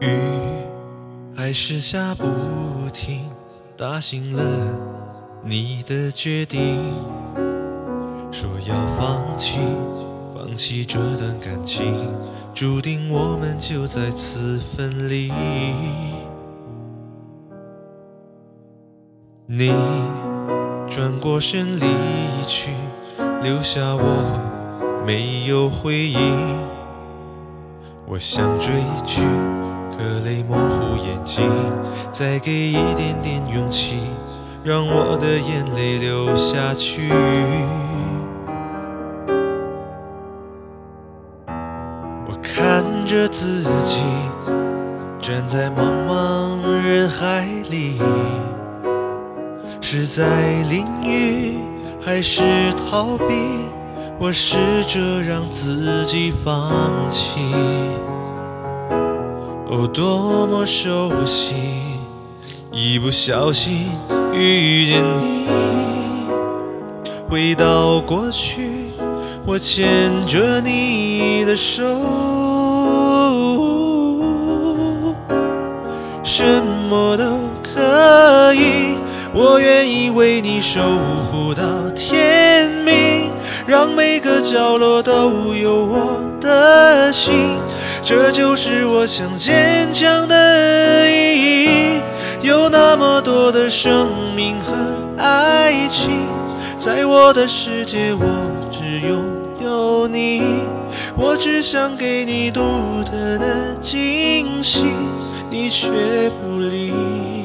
雨还是下不停，打醒了你的决定，说要放弃，放弃这段感情，注定我们就在此分离。你转过身离去，留下我没有回应。我想追去，可泪模糊眼睛。再给一点点勇气，让我的眼泪流下去。我看着自己，站在茫茫人海里。是在淋雨，还是逃避？我试着让自己放弃。哦，多么熟悉，一不小心遇见你。回到过去，我牵着你的手，什么都可以。我愿意为你守护到天明，让每个角落都有我的心。这就是我想坚强的意义。有那么多的生命和爱情，在我的世界，我只拥有你。我只想给你独特的惊喜，你却不理。